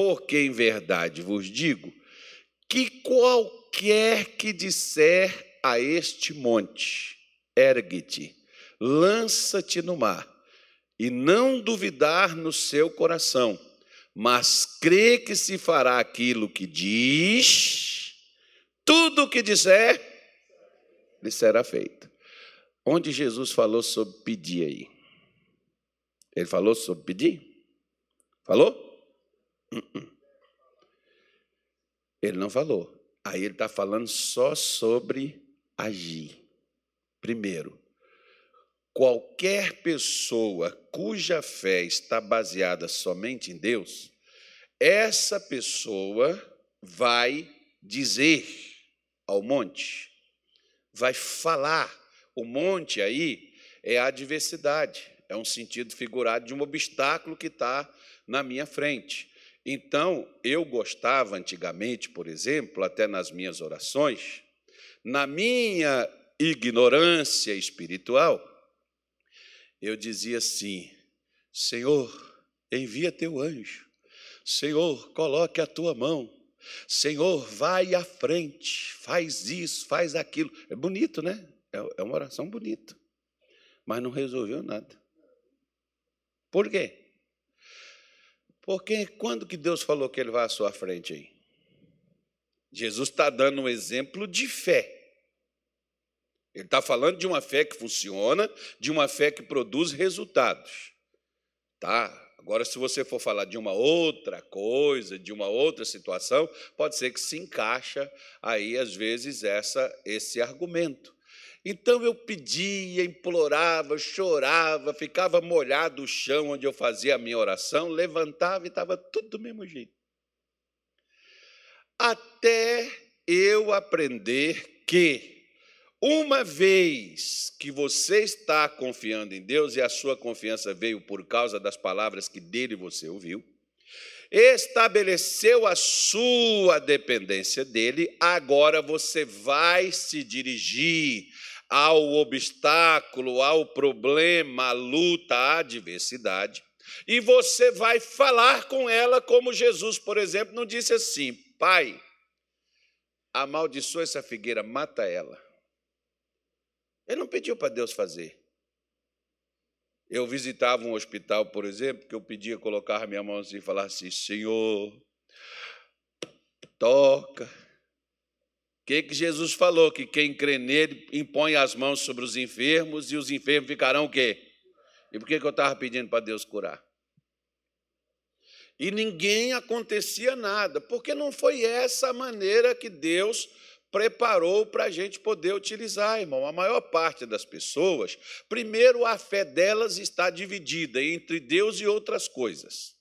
Porque em verdade vos digo que qualquer que disser a este monte, ergue-te, lança-te no mar, e não duvidar no seu coração, mas crê que se fará aquilo que diz, tudo o que disser, lhe será feito. Onde Jesus falou sobre pedir aí? Ele falou sobre pedir? Falou? Uh-uh. Ele não falou. Aí ele está falando só sobre agir. Primeiro, qualquer pessoa cuja fé está baseada somente em Deus, essa pessoa vai dizer ao monte, vai falar. O monte aí é a adversidade, é um sentido figurado de um obstáculo que está na minha frente. Então, eu gostava antigamente, por exemplo, até nas minhas orações, na minha ignorância espiritual, eu dizia assim: Senhor, envia teu anjo. Senhor, coloque a tua mão. Senhor, vai à frente, faz isso, faz aquilo. É bonito, né? É, é uma oração bonita, mas não resolveu nada. Por quê? Porque quando que Deus falou que Ele vai à sua frente aí? Jesus está dando um exemplo de fé. Ele está falando de uma fé que funciona, de uma fé que produz resultados. Tá? Agora, se você for falar de uma outra coisa, de uma outra situação, pode ser que se encaixa aí, às vezes, essa, esse argumento. Então eu pedia, implorava, chorava, ficava molhado o chão onde eu fazia a minha oração, levantava e estava tudo do mesmo jeito. Até eu aprender que uma vez que você está confiando em Deus e a sua confiança veio por causa das palavras que dele você ouviu, estabeleceu a sua dependência dele, agora você vai se dirigir ao obstáculo, ao problema, à luta, à adversidade, e você vai falar com ela, como Jesus, por exemplo, não disse assim: Pai, amaldiçoa essa figueira, mata ela. Ele não pediu para Deus fazer. Eu visitava um hospital, por exemplo, que eu pedia colocar minha mão assim e falar assim: Senhor, toca. Que, que Jesus falou? Que quem crê nele impõe as mãos sobre os enfermos e os enfermos ficarão o quê? E por que, que eu estava pedindo para Deus curar? E ninguém acontecia nada, porque não foi essa maneira que Deus preparou para a gente poder utilizar, irmão. A maior parte das pessoas, primeiro, a fé delas está dividida entre Deus e outras coisas.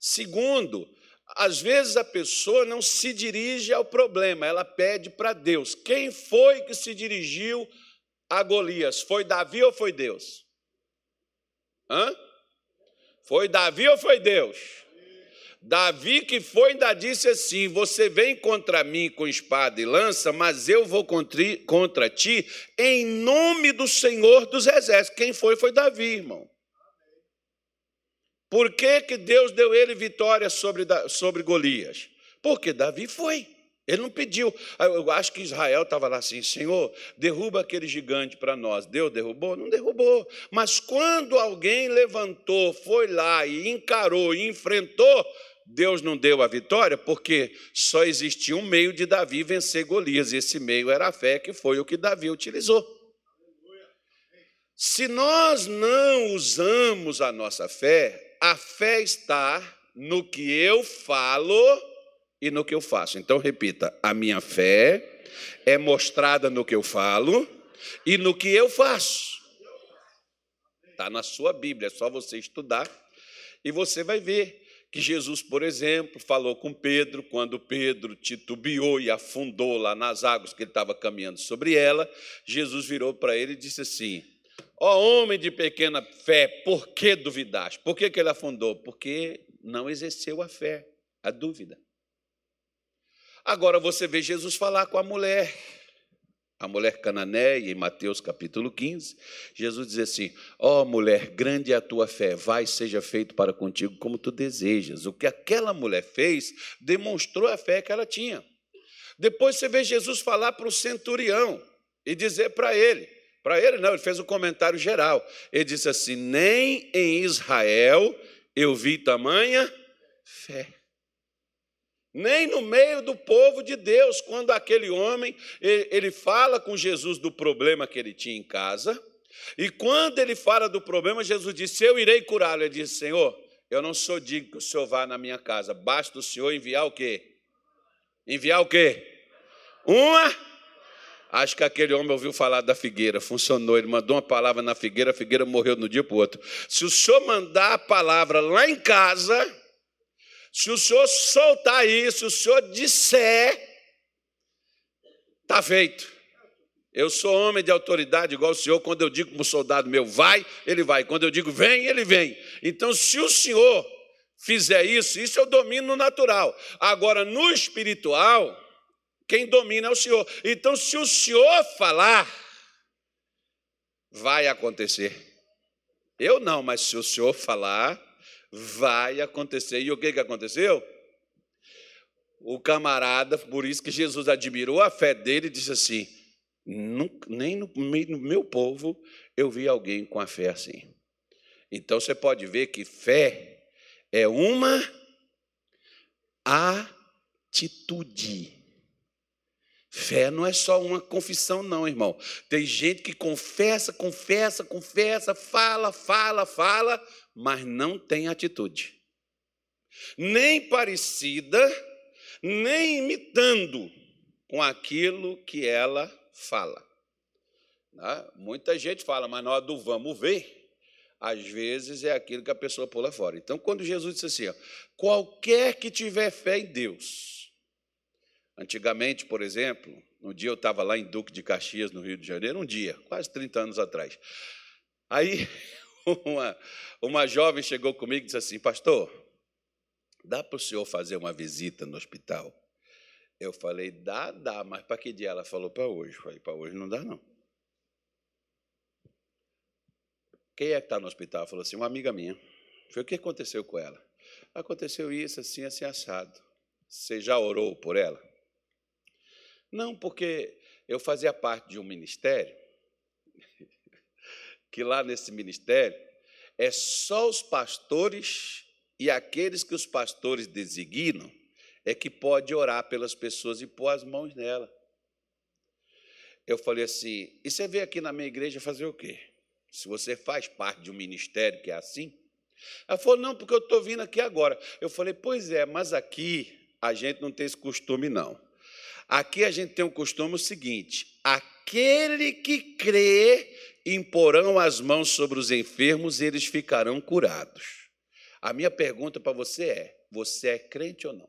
Segundo, às vezes a pessoa não se dirige ao problema, ela pede para Deus. Quem foi que se dirigiu a Golias? Foi Davi ou foi Deus? Hã? Foi Davi ou foi Deus? Davi que foi ainda disse assim: Você vem contra mim com espada e lança, mas eu vou contra ti em nome do Senhor dos Exércitos. Quem foi foi Davi, irmão. Por que, que Deus deu ele vitória sobre, sobre Golias? Porque Davi foi. Ele não pediu. Eu acho que Israel estava lá assim: Senhor, derruba aquele gigante para nós. Deus derrubou? Não derrubou. Mas quando alguém levantou, foi lá e encarou e enfrentou, Deus não deu a vitória porque só existia um meio de Davi vencer Golias, e esse meio era a fé, que foi o que Davi utilizou. Se nós não usamos a nossa fé, a fé está no que eu falo e no que eu faço. Então, repita: a minha fé é mostrada no que eu falo e no que eu faço. Está na sua Bíblia, é só você estudar e você vai ver que Jesus, por exemplo, falou com Pedro quando Pedro titubeou e afundou lá nas águas que ele estava caminhando sobre ela. Jesus virou para ele e disse assim: Ó oh, homem de pequena fé, por que duvidaste? Por que, que ele afundou? Porque não exerceu a fé, a dúvida. Agora você vê Jesus falar com a mulher. a mulher cananeia, em Mateus capítulo 15, Jesus diz assim: Ó oh, mulher, grande é a tua fé, vai, seja feito para contigo como tu desejas. O que aquela mulher fez demonstrou a fé que ela tinha. Depois você vê Jesus falar para o centurião e dizer para ele: para ele não, ele fez um comentário geral. Ele disse assim: Nem em Israel eu vi tamanha fé nem no meio do povo de Deus, quando aquele homem, ele fala com Jesus do problema que ele tinha em casa, e quando ele fala do problema, Jesus disse: Eu irei curá-lo. Ele disse: Senhor, eu não sou digno que o Senhor vá na minha casa, basta o Senhor enviar o quê? Enviar o quê? Uma. Acho que aquele homem ouviu falar da figueira, funcionou. Ele mandou uma palavra na figueira, a figueira morreu no dia para o outro. Se o senhor mandar a palavra lá em casa, se o senhor soltar isso, se o senhor disser, está feito. Eu sou homem de autoridade igual o senhor. Quando eu digo para um soldado meu, vai, ele vai. Quando eu digo vem, ele vem. Então, se o senhor fizer isso, isso eu domino no natural. Agora, no espiritual, quem domina é o senhor. Então, se o senhor falar, vai acontecer. Eu não, mas se o senhor falar, vai acontecer. E o que, que aconteceu? O camarada, por isso que Jesus admirou a fé dele, disse assim: nem no meio do meu povo eu vi alguém com a fé assim. Então você pode ver que fé é uma atitude. Fé não é só uma confissão, não, irmão. Tem gente que confessa, confessa, confessa, fala, fala, fala, mas não tem atitude. Nem parecida, nem imitando com aquilo que ela fala. Né? Muita gente fala, mas na hora do vamos ver, às vezes é aquilo que a pessoa pula fora. Então, quando Jesus disse assim, ó, qualquer que tiver fé em Deus, antigamente, por exemplo, no dia eu estava lá em Duque de Caxias, no Rio de Janeiro, um dia, quase 30 anos atrás. Aí uma, uma jovem chegou comigo e disse assim: Pastor, dá para o senhor fazer uma visita no hospital? Eu falei: Dá, dá, mas para que dia? Ela falou: Para hoje. Eu falei: Para hoje não dá, não. Quem é que está no hospital? Ela falou assim: Uma amiga minha. Falei: O que aconteceu com ela? Aconteceu isso, assim, assim, assado. Você já orou por ela? Não, porque eu fazia parte de um ministério que lá nesse ministério é só os pastores e aqueles que os pastores designam é que pode orar pelas pessoas e pôr as mãos nela. Eu falei assim: e você veio aqui na minha igreja fazer o quê? Se você faz parte de um ministério que é assim? Ela falou: não, porque eu estou vindo aqui agora. Eu falei: pois é, mas aqui a gente não tem esse costume, não. Aqui a gente tem um costume o seguinte: aquele que crê imporão as mãos sobre os enfermos e eles ficarão curados. A minha pergunta para você é: você é crente ou não?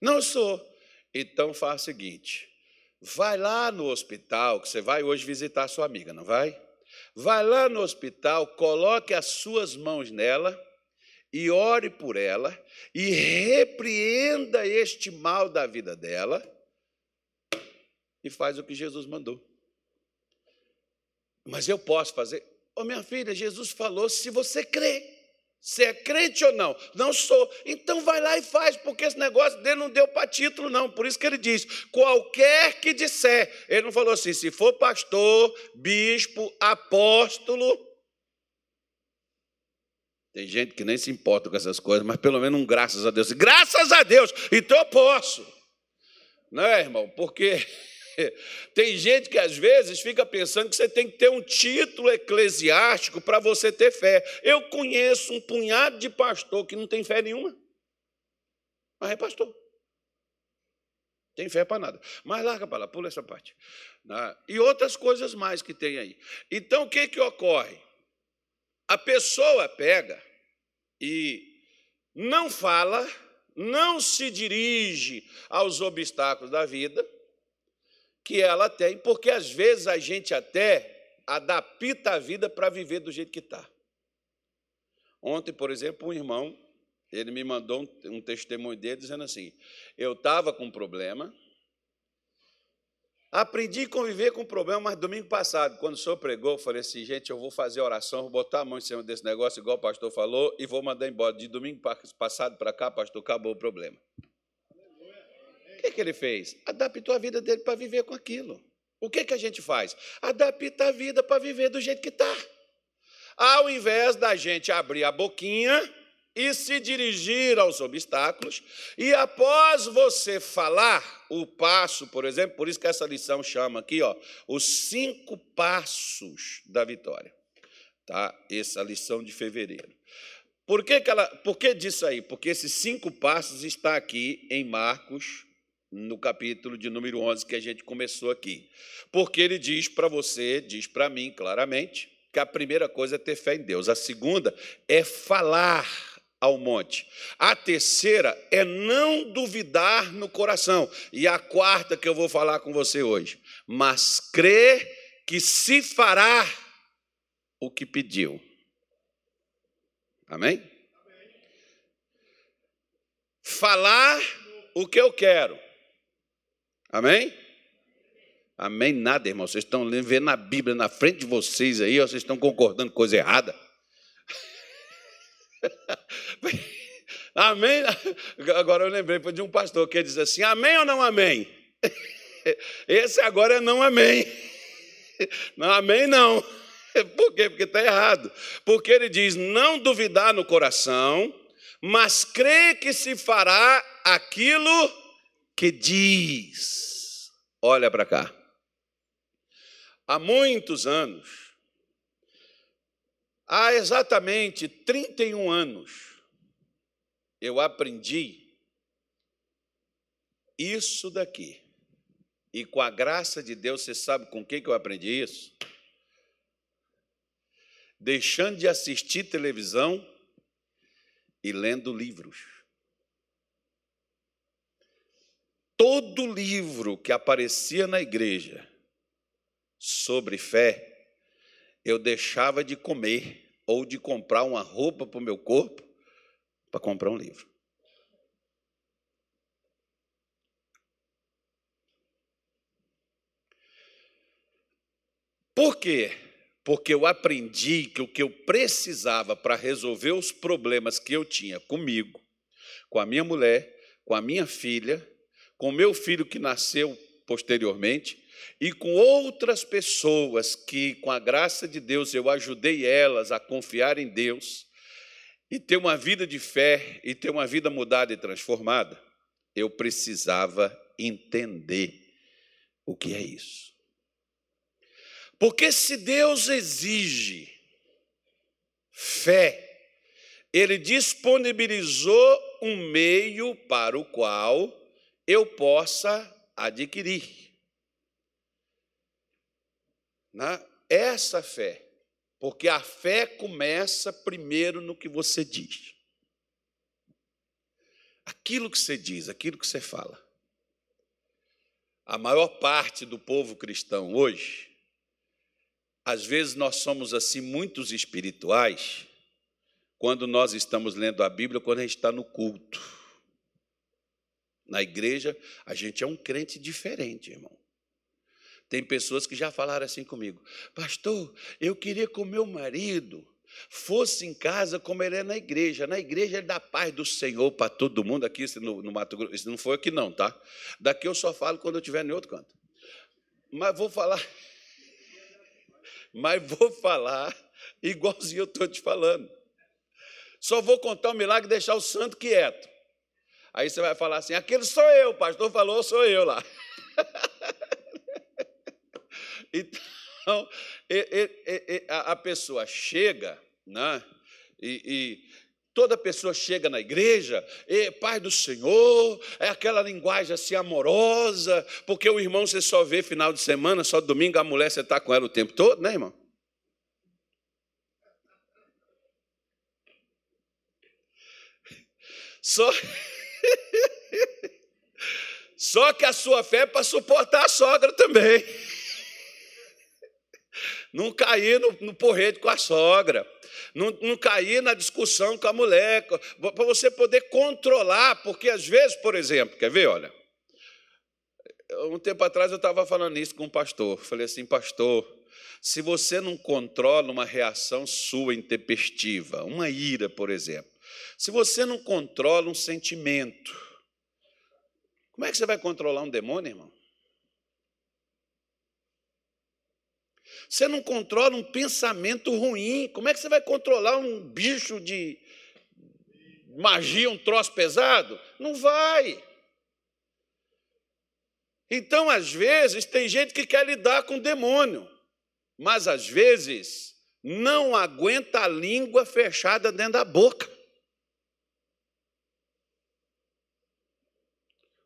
Não sou. Então faz o seguinte: vai lá no hospital, que você vai hoje visitar sua amiga, não vai? Vai lá no hospital, coloque as suas mãos nela e ore por ela e repreenda este mal da vida dela e faz o que Jesus mandou. Mas eu posso fazer? Ô oh, minha filha, Jesus falou: se você crê, se é crente ou não? Não sou. Então vai lá e faz, porque esse negócio dele não deu para título, não. Por isso que ele diz: qualquer que disser. Ele não falou assim, se for pastor, bispo, apóstolo. Tem gente que nem se importa com essas coisas, mas pelo menos um graças a Deus. Graças a Deus, então eu posso. Não é, irmão? Porque Tem gente que às vezes fica pensando que você tem que ter um título eclesiástico para você ter fé. Eu conheço um punhado de pastor que não tem fé nenhuma, mas é pastor. Tem fé para nada. Mas larga para lá, pula essa parte. Né? E outras coisas mais que tem aí. Então o que, que ocorre? A pessoa pega e não fala, não se dirige aos obstáculos da vida, que ela tem, porque às vezes a gente até adapta a vida para viver do jeito que está. Ontem, por exemplo, um irmão, ele me mandou um, um testemunho dele dizendo assim: eu estava com um problema, Aprendi a conviver com o problema, mas domingo passado, quando o senhor pregou, eu falei assim, gente, eu vou fazer oração, vou botar a mão em cima desse negócio, igual o pastor falou, e vou mandar embora. De domingo passado para cá, pastor, acabou o problema. O que, que ele fez? Adaptou a vida dele para viver com aquilo. O que, que a gente faz? Adapta a vida para viver do jeito que está. Ao invés da gente abrir a boquinha e se dirigir aos obstáculos, e após você falar o passo, por exemplo, por isso que essa lição chama aqui, ó, os cinco passos da vitória. Tá? Essa lição de fevereiro. Por que, que ela, por que disso aí? Porque esses cinco passos está aqui em Marcos, no capítulo de número 11 que a gente começou aqui. Porque ele diz para você, diz para mim claramente, que a primeira coisa é ter fé em Deus, a segunda é falar ao monte. A terceira é não duvidar no coração. E a quarta que eu vou falar com você hoje, mas crer que se fará o que pediu. Amém? Falar o que eu quero. Amém? Amém? Nada, irmão. Vocês estão vendo a Bíblia na frente de vocês aí, vocês estão concordando com coisa errada. amém? Agora eu lembrei de um pastor que diz assim: Amém ou não amém? Esse agora é não amém. Não amém, não. Por quê? Porque está errado. Porque ele diz: não duvidar no coração, mas crer que se fará aquilo que diz. Olha para cá. Há muitos anos, Há exatamente 31 anos, eu aprendi isso daqui. E com a graça de Deus, você sabe com que eu aprendi isso? Deixando de assistir televisão e lendo livros. Todo livro que aparecia na igreja sobre fé, eu deixava de comer ou de comprar uma roupa para o meu corpo para comprar um livro. Por quê? Porque eu aprendi que o que eu precisava para resolver os problemas que eu tinha comigo, com a minha mulher, com a minha filha, com o meu filho que nasceu posteriormente, e com outras pessoas que, com a graça de Deus, eu ajudei elas a confiar em Deus e ter uma vida de fé e ter uma vida mudada e transformada, eu precisava entender o que é isso. Porque se Deus exige fé, Ele disponibilizou um meio para o qual eu possa adquirir né, essa fé, porque a fé começa primeiro no que você diz. Aquilo que você diz, aquilo que você fala. A maior parte do povo cristão hoje, às vezes nós somos assim muitos espirituais, quando nós estamos lendo a Bíblia, quando a gente está no culto. Na igreja, a gente é um crente diferente, irmão. Tem pessoas que já falaram assim comigo: Pastor, eu queria que o meu marido fosse em casa como ele é na igreja. Na igreja ele dá paz do Senhor para todo mundo. Aqui no, no Mato Grosso, isso não foi aqui não, tá? Daqui eu só falo quando eu estiver em outro canto. Mas vou falar. Mas vou falar igualzinho eu estou te falando. Só vou contar um milagre e deixar o santo quieto. Aí você vai falar assim: aquele sou eu, o pastor falou, sou eu lá. Então, a pessoa chega, né? E, e toda pessoa chega na igreja, e, Pai do Senhor, é aquela linguagem assim amorosa, porque o irmão você só vê final de semana, só domingo, a mulher você está com ela o tempo todo, né, irmão? Só. Só que a sua fé é para suportar a sogra também não cair no, no porrete com a sogra, não, não cair na discussão com a mulher, para você poder controlar, porque às vezes, por exemplo, quer ver, olha, um tempo atrás eu estava falando isso com um pastor. Falei assim, pastor, se você não controla uma reação sua intempestiva, uma ira, por exemplo, se você não controla um sentimento, como é que você vai controlar um demônio, irmão? Você não controla um pensamento ruim, como é que você vai controlar um bicho de magia, um troço pesado? Não vai. Então, às vezes, tem gente que quer lidar com o demônio, mas às vezes não aguenta a língua fechada dentro da boca.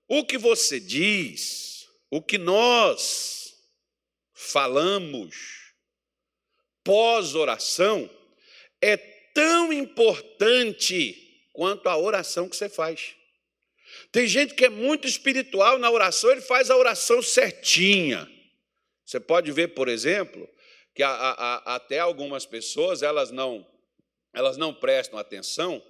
O que você diz, o que nós falamos pós-oração é tão importante quanto a oração que você faz. Tem gente que é muito espiritual na oração, ele faz a oração certinha. Você pode ver, por exemplo, que a, a, a, até algumas pessoas elas não elas não prestam atenção,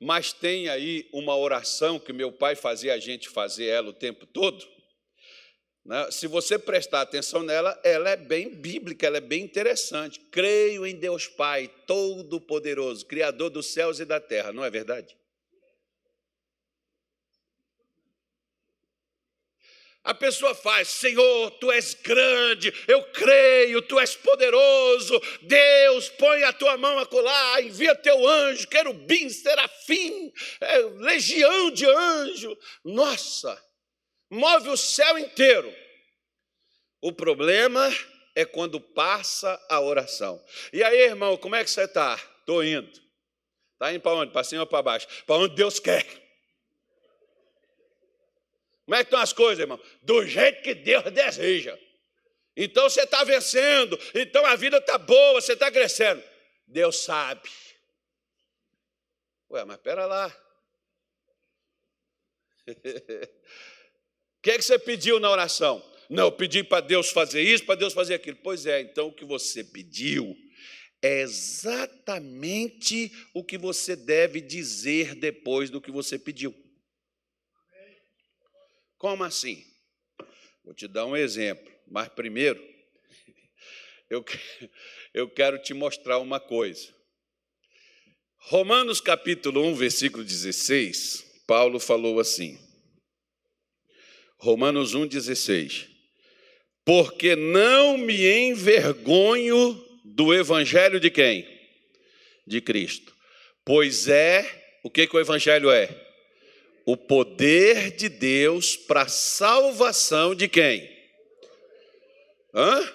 mas tem aí uma oração que meu pai fazia a gente fazer ela o tempo todo. Né? Se você prestar atenção nela, ela é bem bíblica, ela é bem interessante. Creio em Deus Pai, Todo-Poderoso, Criador dos céus e da terra, não é verdade? A pessoa faz, Senhor, tu és grande, eu creio, tu és poderoso, Deus, põe a tua mão a colar, envia teu anjo, querubim, serafim, é, legião de anjo. Nossa, move o céu inteiro. O problema é quando passa a oração. E aí, irmão, como é que você está? Estou indo. Está indo para onde? Para cima ou para baixo? Para onde Deus quer. Como é que estão as coisas, irmão? Do jeito que Deus deseja. Então você está vencendo, então a vida está boa, você está crescendo. Deus sabe. Ué, mas espera lá. Que, é que você pediu na oração? Não, eu pedi para Deus fazer isso, para Deus fazer aquilo. Pois é, então o que você pediu é exatamente o que você deve dizer depois do que você pediu. Como assim? Vou te dar um exemplo, mas primeiro, eu, eu quero te mostrar uma coisa. Romanos capítulo 1, versículo 16, Paulo falou assim. Romanos 1, 16. Porque não me envergonho do evangelho de quem? De Cristo. Pois é, o que, que o evangelho é? o poder de Deus para salvação de quem? Hã?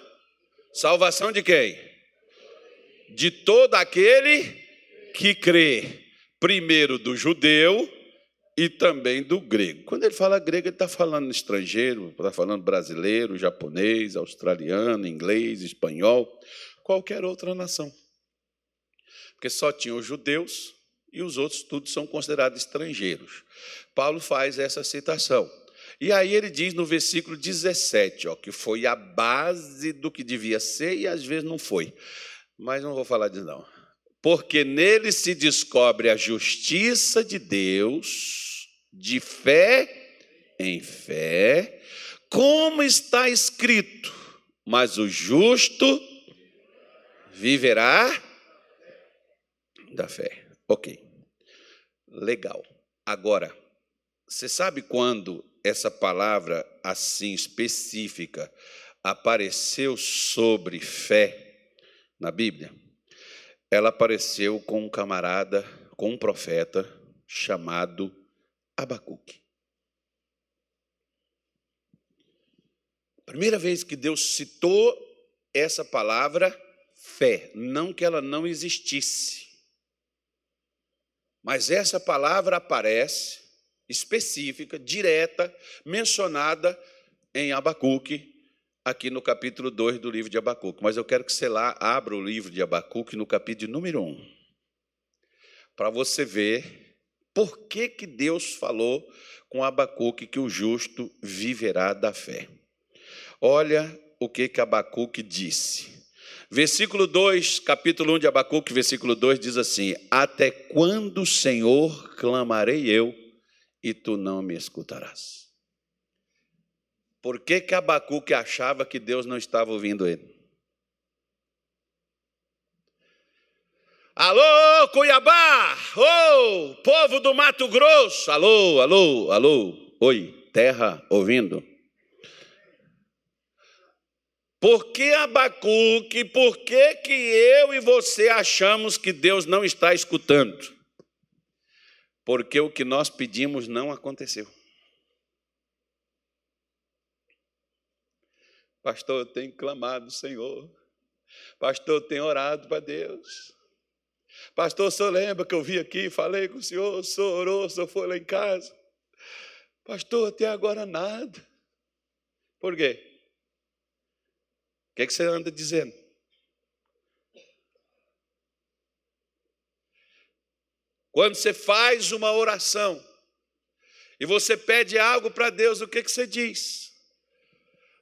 Salvação de quem? De todo aquele que crê, primeiro do judeu e também do grego. Quando ele fala grego, ele está falando estrangeiro, está falando brasileiro, japonês, australiano, inglês, espanhol, qualquer outra nação. Porque só tinham os judeus e os outros todos são considerados estrangeiros. Paulo faz essa citação. E aí ele diz no versículo 17, ó, que foi a base do que devia ser e às vezes não foi. Mas não vou falar disso não. Porque nele se descobre a justiça de Deus, de fé em fé, como está escrito: mas o justo viverá da fé. Ok, legal. Agora, você sabe quando essa palavra assim específica apareceu sobre fé na Bíblia? Ela apareceu com um camarada, com um profeta chamado Abacuque. Primeira vez que Deus citou essa palavra fé, não que ela não existisse, mas essa palavra aparece específica, direta, mencionada em Abacuque, aqui no capítulo 2 do livro de Abacuque. Mas eu quero que você lá abra o livro de Abacuque no capítulo número 1, para você ver por que, que Deus falou com Abacuque que o justo viverá da fé. Olha o que, que Abacuque disse. Versículo 2, capítulo 1 de Abacuque, versículo 2 diz assim: Até quando, Senhor, clamarei eu e tu não me escutarás? Por que, que Abacuque achava que Deus não estava ouvindo ele? Alô, Cuiabá! Ô, oh, povo do Mato Grosso! Alô, alô, alô! Oi, terra ouvindo? Por que Abacuque, por que, que eu e você achamos que Deus não está escutando? Porque o que nós pedimos não aconteceu. Pastor, eu tenho clamado, Senhor. Pastor, eu tenho orado para Deus. Pastor, senhor lembra que eu vi aqui, falei com o senhor, o senhor orou, o senhor foi lá em casa. Pastor, até agora nada. Por quê? O que, é que você anda dizendo? Quando você faz uma oração e você pede algo para Deus, o que, que você diz?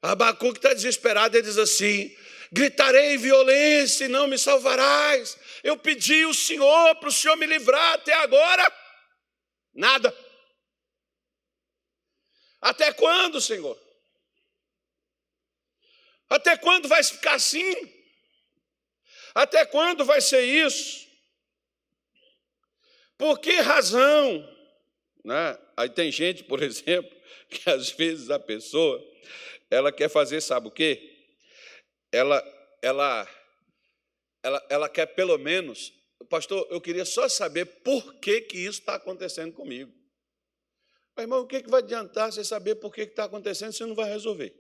Abacuque está desesperado, ele diz assim: gritarei violência e não me salvarás. Eu pedi o Senhor para o Senhor me livrar até agora, nada. Até quando, Senhor? Até quando vai ficar assim? Até quando vai ser isso? Por que razão? Né? Aí tem gente, por exemplo, que às vezes a pessoa ela quer fazer, sabe o quê? Ela, ela, ela, ela quer pelo menos, pastor, eu queria só saber por que, que isso está acontecendo comigo. Mas, irmão, o que, que vai adiantar você saber por que está acontecendo se não vai resolver?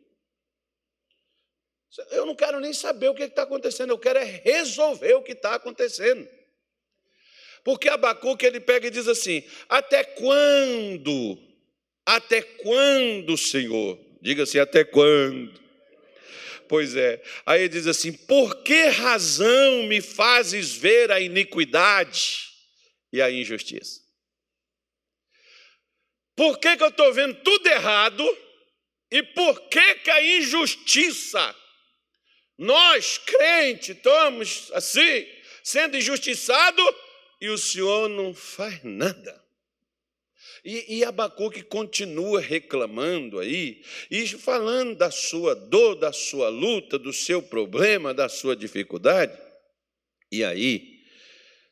Eu não quero nem saber o que está acontecendo, eu quero é resolver o que está acontecendo. Porque Abacuque ele pega e diz assim: Até quando? Até quando, Senhor? Diga assim: Até quando? Pois é. Aí ele diz assim: Por que razão me fazes ver a iniquidade e a injustiça? Por que, que eu estou vendo tudo errado e por que, que a injustiça? Nós, crentes, estamos assim, sendo injustiçados e o Senhor não faz nada. E, e Abacuque continua reclamando aí, e falando da sua dor, da sua luta, do seu problema, da sua dificuldade. E aí,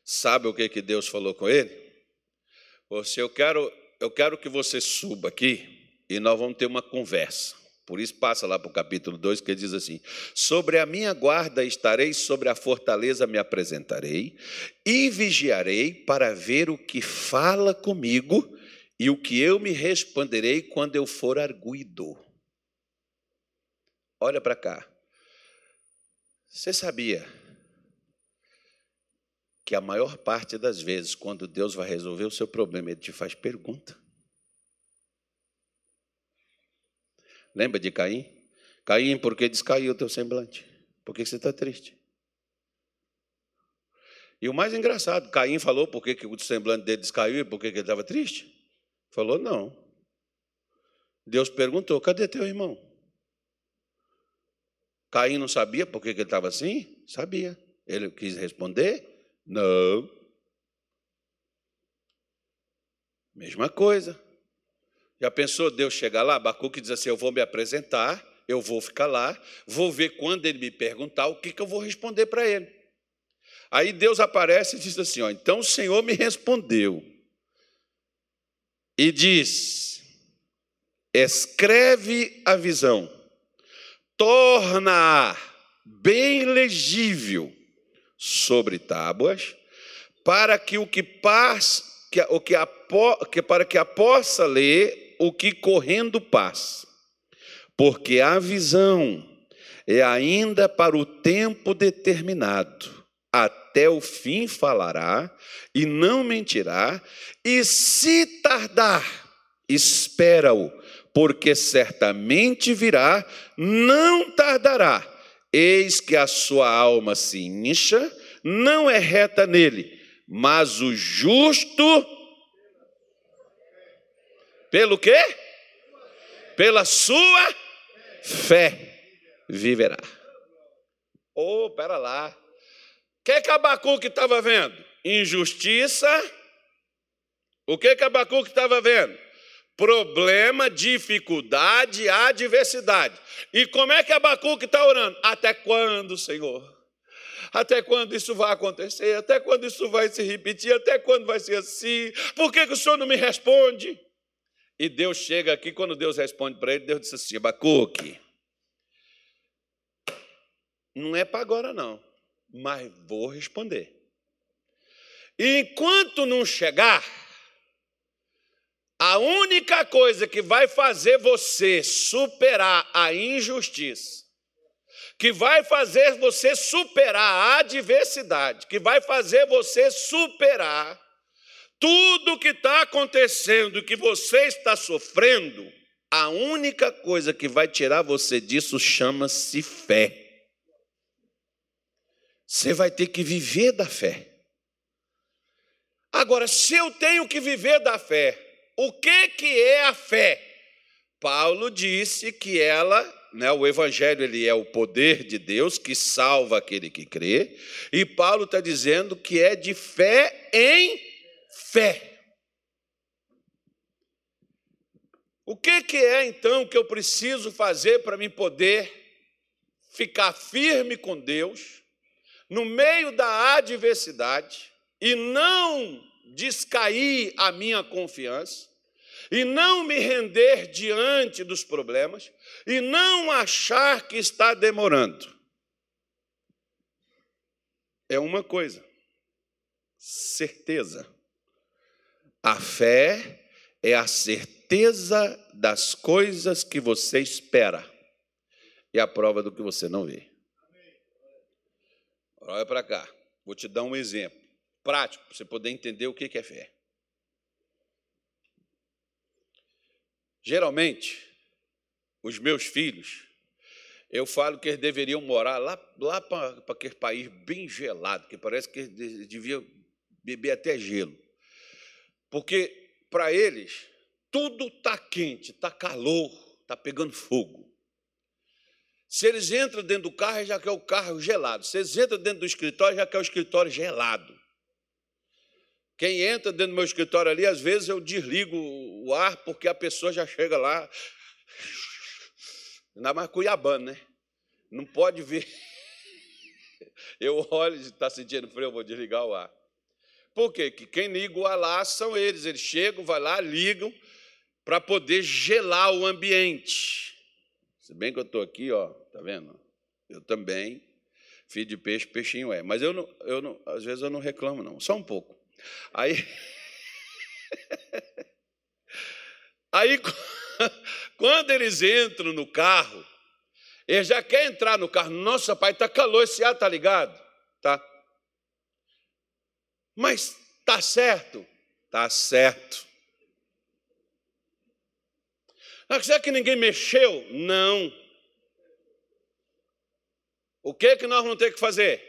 sabe o que, que Deus falou com ele? Você, eu quero, eu quero que você suba aqui e nós vamos ter uma conversa. Por isso, passa lá para o capítulo 2, que ele diz assim: Sobre a minha guarda estarei, sobre a fortaleza me apresentarei, e vigiarei para ver o que fala comigo e o que eu me responderei quando eu for arguido. Olha para cá. Você sabia que a maior parte das vezes, quando Deus vai resolver o seu problema, Ele te faz pergunta? Lembra de Caim? Caim, por que descaiu o teu semblante? Por que você está triste? E o mais engraçado, Caim falou por que, que o semblante dele descaiu e por que, que ele estava triste? Falou, não. Deus perguntou: cadê teu irmão? Caim não sabia por que ele estava assim? Sabia. Ele quis responder? Não. Mesma coisa. Já pensou Deus chegar lá? Abacuque diz assim: Eu vou me apresentar, eu vou ficar lá, vou ver quando ele me perguntar o que, que eu vou responder para ele. Aí Deus aparece e diz assim: ó, Então o Senhor me respondeu e diz: escreve a visão, torna-a bem legível sobre tábuas, para que o que passa, que, o que, a, que para que a possa ler o que correndo passa. Porque a visão é ainda para o tempo determinado até o fim falará e não mentirá, e se tardar, espera-o, porque certamente virá, não tardará. Eis que a sua alma se incha, não é reta nele, mas o justo pelo quê? Pela sua fé viverá. Oh, pera lá que que Abacuque estava vendo? Injustiça. O que que Abacuque estava vendo? Problema, dificuldade, adversidade. E como é que Abacuque está orando? Até quando, Senhor? Até quando isso vai acontecer? Até quando isso vai se repetir? Até quando vai ser assim? Por que, que o Senhor não me responde? E Deus chega aqui, quando Deus responde para ele, Deus diz assim: Abacuque, não é para agora não, mas vou responder. Enquanto não chegar, a única coisa que vai fazer você superar a injustiça, que vai fazer você superar a adversidade, que vai fazer você superar tudo que está acontecendo, que você está sofrendo, a única coisa que vai tirar você disso chama-se fé. Você vai ter que viver da fé. Agora, se eu tenho que viver da fé, o que, que é a fé? Paulo disse que ela, né, o Evangelho ele é o poder de Deus que salva aquele que crê, e Paulo está dizendo que é de fé em fé. O que, que é então que eu preciso fazer para me poder ficar firme com Deus no meio da adversidade e não descair a minha confiança e não me render diante dos problemas e não achar que está demorando. É uma coisa, certeza. A fé é a certeza das coisas que você espera e a prova do que você não vê. Olha para cá, vou te dar um exemplo prático para você poder entender o que é fé. Geralmente, os meus filhos, eu falo que eles deveriam morar lá, lá para aquele país bem gelado, que parece que eles deviam beber até gelo. Porque, para eles, tudo está quente, está calor, está pegando fogo. Se eles entram dentro do carro, já quer o carro gelado. Se eles entram dentro do escritório, já quer o escritório gelado. Quem entra dentro do meu escritório ali, às vezes eu desligo o ar porque a pessoa já chega lá. Ainda mais cuiabano, né? Não pode ver. Eu olho e está sentindo frio, eu vou desligar o ar. Por quê? Que quem liga o ar lá são eles. Eles chegam, vai lá, ligam para poder gelar o ambiente. Se bem que eu estou aqui, ó, tá vendo? Eu também, filho de peixe, peixinho é. Mas eu não, eu não, às vezes eu não reclamo, não. Só um pouco. Aí, aí quando eles entram no carro, eles já querem entrar no carro. Nossa, pai, está calor, esse ar está ligado? Tá. Mas está certo? Está certo. Será que ninguém mexeu? Não. O que, que nós vamos ter que fazer?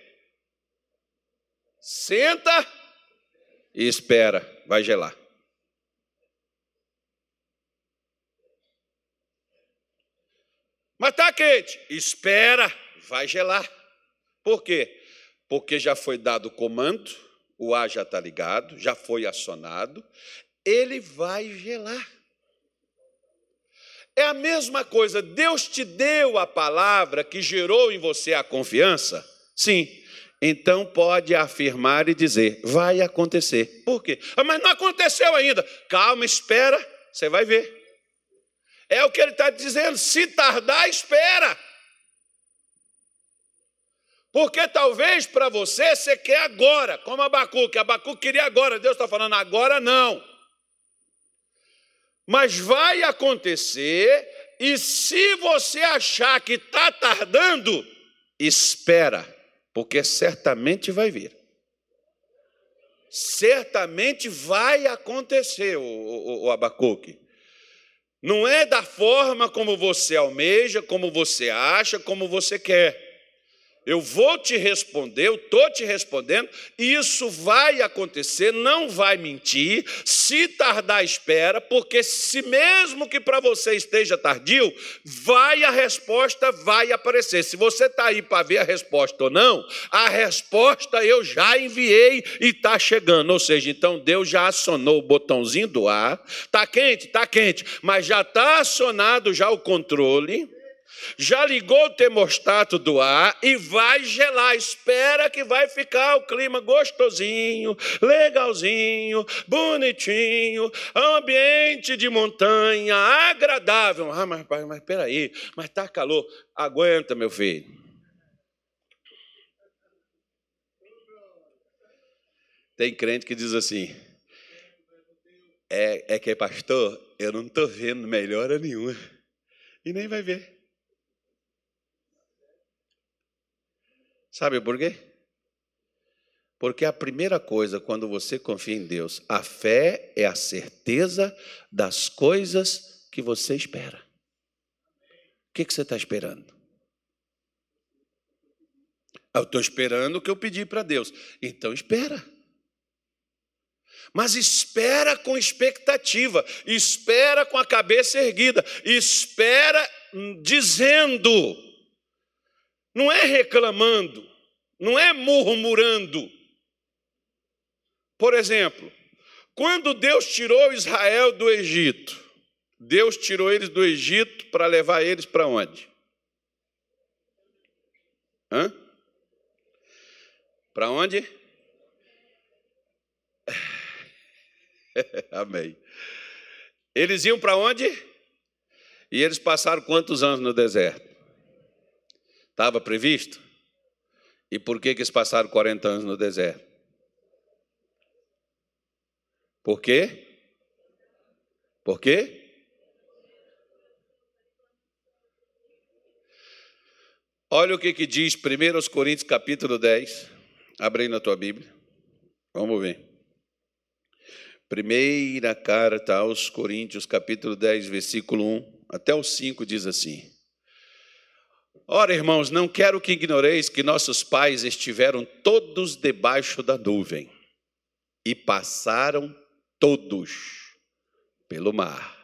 Senta e espera, vai gelar. Mas está quente, espera, vai gelar. Por quê? Porque já foi dado o comando, o ar já está ligado, já foi acionado, ele vai gelar. É a mesma coisa, Deus te deu a palavra que gerou em você a confiança? Sim, então pode afirmar e dizer: vai acontecer. Por quê? Ah, mas não aconteceu ainda. Calma, espera, você vai ver. É o que ele está dizendo: se tardar, espera. Porque talvez para você você quer agora, como Abacuque. Abacuque queria agora, Deus está falando agora não. Mas vai acontecer, e se você achar que está tardando, espera porque certamente vai vir. Certamente vai acontecer, o, o, o Abacuque. Não é da forma como você almeja, como você acha, como você quer. Eu vou te responder, eu estou te respondendo, isso vai acontecer, não vai mentir. Se tardar, espera, porque se mesmo que para você esteja tardio, vai a resposta, vai aparecer. Se você está aí para ver a resposta ou não, a resposta eu já enviei e está chegando. Ou seja, então Deus já acionou o botãozinho do ar, está quente, está quente, mas já está acionado já o controle já ligou o termostato do ar e vai gelar. Espera que vai ficar o clima gostosinho, legalzinho, bonitinho, ambiente de montanha, agradável. Ah, mas, mas, mas peraí, mas tá calor. Aguenta, meu filho. Tem crente que diz assim: é, é que, pastor, eu não estou vendo melhora nenhuma. E nem vai ver. Sabe por quê? Porque a primeira coisa, quando você confia em Deus, a fé é a certeza das coisas que você espera. O que, que você está esperando? Eu estou esperando o que eu pedi para Deus. Então espera. Mas espera com expectativa, espera com a cabeça erguida, espera dizendo não é reclamando, não é murmurando. Por exemplo, quando Deus tirou Israel do Egito, Deus tirou eles do Egito para levar eles para onde? Hã? Para onde? Amém. Eles iam para onde? E eles passaram quantos anos no deserto? Estava previsto? E por que, eles passaram 40 anos no deserto? Por quê? Por quê? Olha o que, que diz 1 Coríntios capítulo 10. Abre aí na tua Bíblia. Vamos ver. Primeira carta aos Coríntios, capítulo 10, versículo 1 até o 5 diz assim: Ora, irmãos, não quero que ignoreis que nossos pais estiveram todos debaixo da nuvem e passaram todos pelo mar.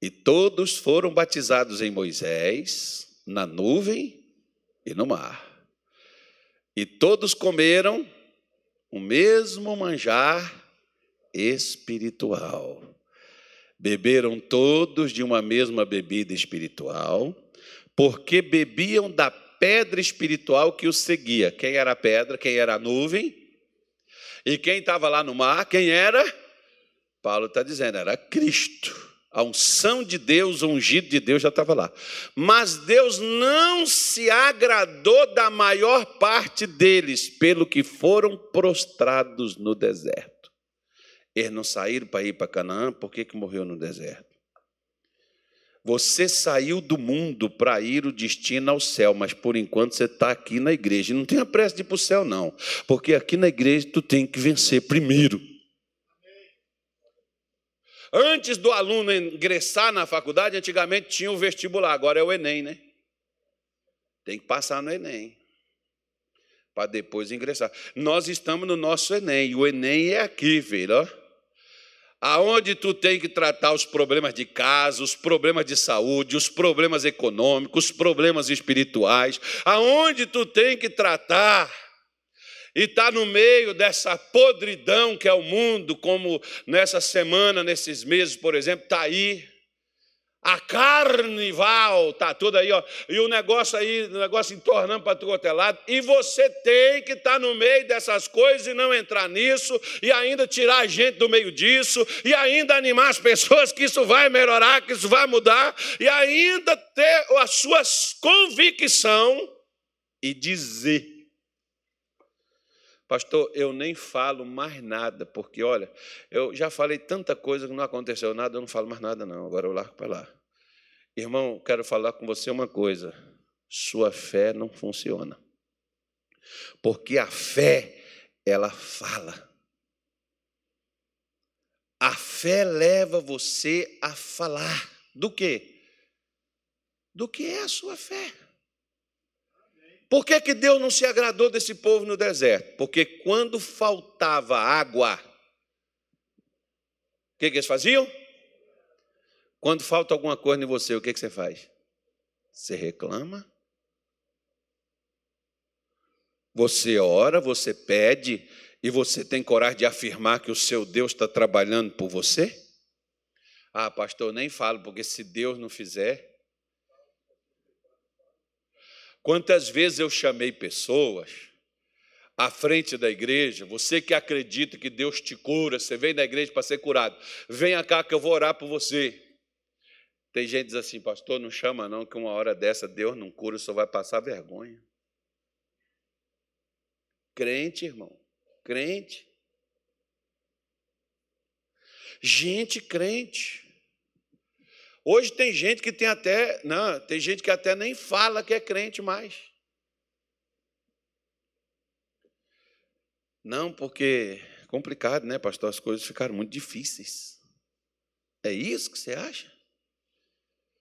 E todos foram batizados em Moisés, na nuvem e no mar. E todos comeram o mesmo manjar espiritual. Beberam todos de uma mesma bebida espiritual porque bebiam da pedra espiritual que os seguia. Quem era a pedra? Quem era a nuvem? E quem estava lá no mar? Quem era? Paulo está dizendo, era Cristo. A unção de Deus, o ungido de Deus já estava lá. Mas Deus não se agradou da maior parte deles, pelo que foram prostrados no deserto. Eles não saíram para ir para Canaã, por que, que morreu no deserto? Você saiu do mundo para ir o destino ao céu, mas por enquanto você está aqui na igreja. Não tenha pressa de ir para o céu, não, porque aqui na igreja tu tem que vencer primeiro. Antes do aluno ingressar na faculdade, antigamente tinha o vestibular, agora é o Enem, né? Tem que passar no Enem para depois ingressar. Nós estamos no nosso Enem, e o Enem é aqui, filho, ó aonde tu tem que tratar os problemas de casa, os problemas de saúde, os problemas econômicos, os problemas espirituais, aonde tu tem que tratar e está no meio dessa podridão que é o mundo, como nessa semana, nesses meses, por exemplo, está aí a carnival tá tudo aí, ó, e o negócio aí, o negócio entornando para tudo outro lado, e você tem que estar tá no meio dessas coisas e não entrar nisso, e ainda tirar a gente do meio disso, e ainda animar as pessoas que isso vai melhorar, que isso vai mudar, e ainda ter a sua convicção e dizer. Pastor, eu nem falo mais nada, porque olha, eu já falei tanta coisa que não aconteceu nada, eu não falo mais nada, não. Agora eu largo para lá. Irmão, quero falar com você uma coisa: sua fé não funciona. Porque a fé, ela fala. A fé leva você a falar do quê? Do que é a sua fé. Por que, que Deus não se agradou desse povo no deserto? Porque quando faltava água, o que, que eles faziam? Quando falta alguma coisa em você, o que, que você faz? Você reclama? Você ora, você pede e você tem coragem de afirmar que o seu Deus está trabalhando por você? Ah, pastor, nem falo, porque se Deus não fizer. Quantas vezes eu chamei pessoas à frente da igreja, você que acredita que Deus te cura, você vem na igreja para ser curado, venha cá que eu vou orar por você. Tem gente que diz assim, pastor, não chama não, que uma hora dessa Deus não cura, só vai passar vergonha. Crente, irmão, crente. Gente crente. Hoje tem gente que tem até, não, tem gente que até nem fala que é crente mais. Não, porque é complicado, né, pastor? As coisas ficaram muito difíceis. É isso que você acha?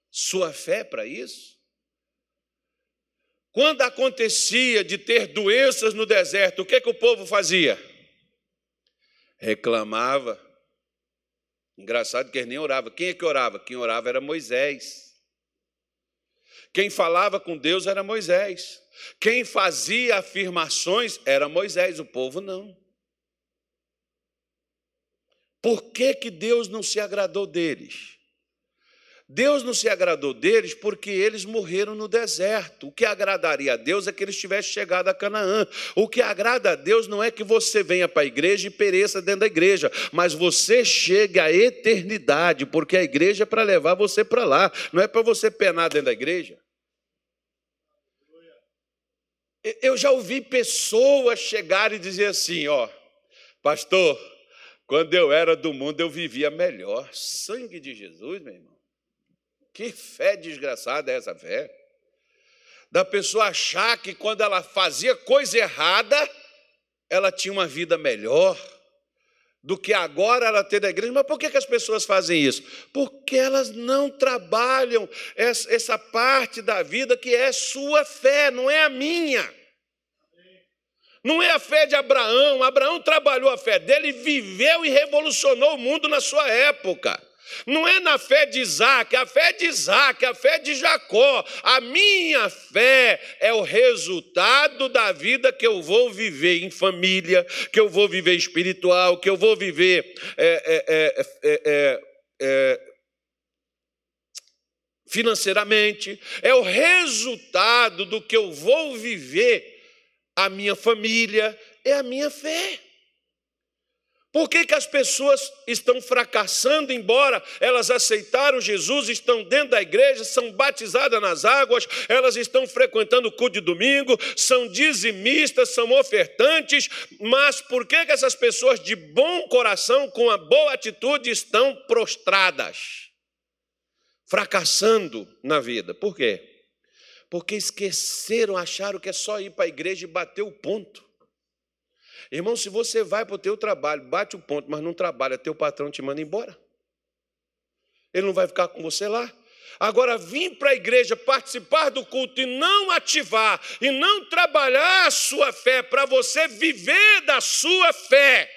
Sua fé é para isso? Quando acontecia de ter doenças no deserto, o que, que o povo fazia? Reclamava. Engraçado que eles nem oravam. Quem é que orava? Quem orava era Moisés. Quem falava com Deus era Moisés. Quem fazia afirmações era Moisés, o povo não. Por que, que Deus não se agradou deles? Deus não se agradou deles porque eles morreram no deserto. O que agradaria a Deus é que eles tivessem chegado a Canaã. O que agrada a Deus não é que você venha para a igreja e pereça dentro da igreja, mas você chegue à eternidade, porque a igreja é para levar você para lá, não é para você penar dentro da igreja. Eu já ouvi pessoas chegarem e dizer assim, ó, pastor, quando eu era do mundo eu vivia melhor. Sangue de Jesus, meu irmão. Que fé desgraçada é essa fé? Da pessoa achar que quando ela fazia coisa errada, ela tinha uma vida melhor do que agora ela ter da igreja. Mas por que, que as pessoas fazem isso? Porque elas não trabalham essa parte da vida que é sua fé, não é a minha. Não é a fé de Abraão. Abraão trabalhou a fé dele, viveu e revolucionou o mundo na sua época. Não é na fé de Isaac, a fé de Isaac, a fé de Jacó. A minha fé é o resultado da vida que eu vou viver em família, que eu vou viver espiritual, que eu vou viver é, é, é, financeiramente. É o resultado do que eu vou viver a minha família, é a minha fé. Por que, que as pessoas estão fracassando, embora elas aceitaram Jesus, estão dentro da igreja, são batizadas nas águas, elas estão frequentando o culto de domingo, são dizimistas, são ofertantes, mas por que, que essas pessoas de bom coração, com a boa atitude, estão prostradas, fracassando na vida? Por quê? Porque esqueceram, acharam que é só ir para a igreja e bater o ponto. Irmão, se você vai para o teu trabalho, bate o ponto, mas não trabalha, teu patrão te manda embora. Ele não vai ficar com você lá. Agora, vir para a igreja participar do culto e não ativar, e não trabalhar a sua fé para você viver da sua fé,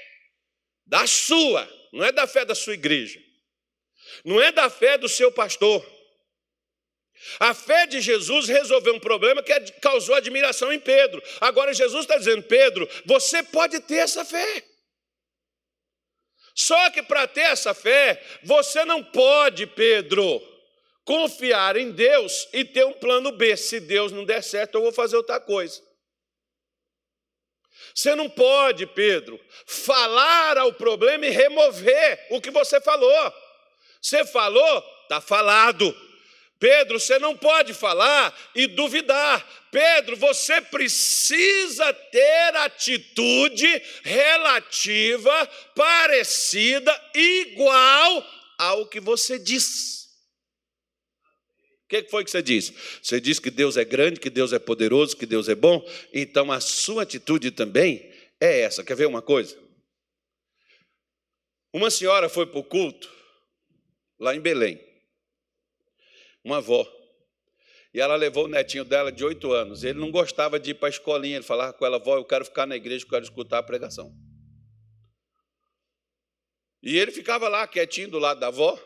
da sua, não é da fé da sua igreja, não é da fé do seu pastor, a fé de Jesus resolveu um problema que causou admiração em Pedro. Agora Jesus está dizendo: Pedro, você pode ter essa fé. Só que para ter essa fé, você não pode, Pedro, confiar em Deus e ter um plano B. Se Deus não der certo, eu vou fazer outra coisa. Você não pode, Pedro, falar ao problema e remover o que você falou. Você falou, está falado. Pedro, você não pode falar e duvidar. Pedro, você precisa ter atitude relativa, parecida, igual ao que você diz. O que foi que você disse? Você disse que Deus é grande, que Deus é poderoso, que Deus é bom. Então a sua atitude também é essa. Quer ver uma coisa? Uma senhora foi para o culto lá em Belém uma avó. E ela levou o netinho dela de oito anos. Ele não gostava de ir para a escolinha. Ele falava com ela, vó, eu quero ficar na igreja, eu quero escutar a pregação. E ele ficava lá quietinho do lado da avó.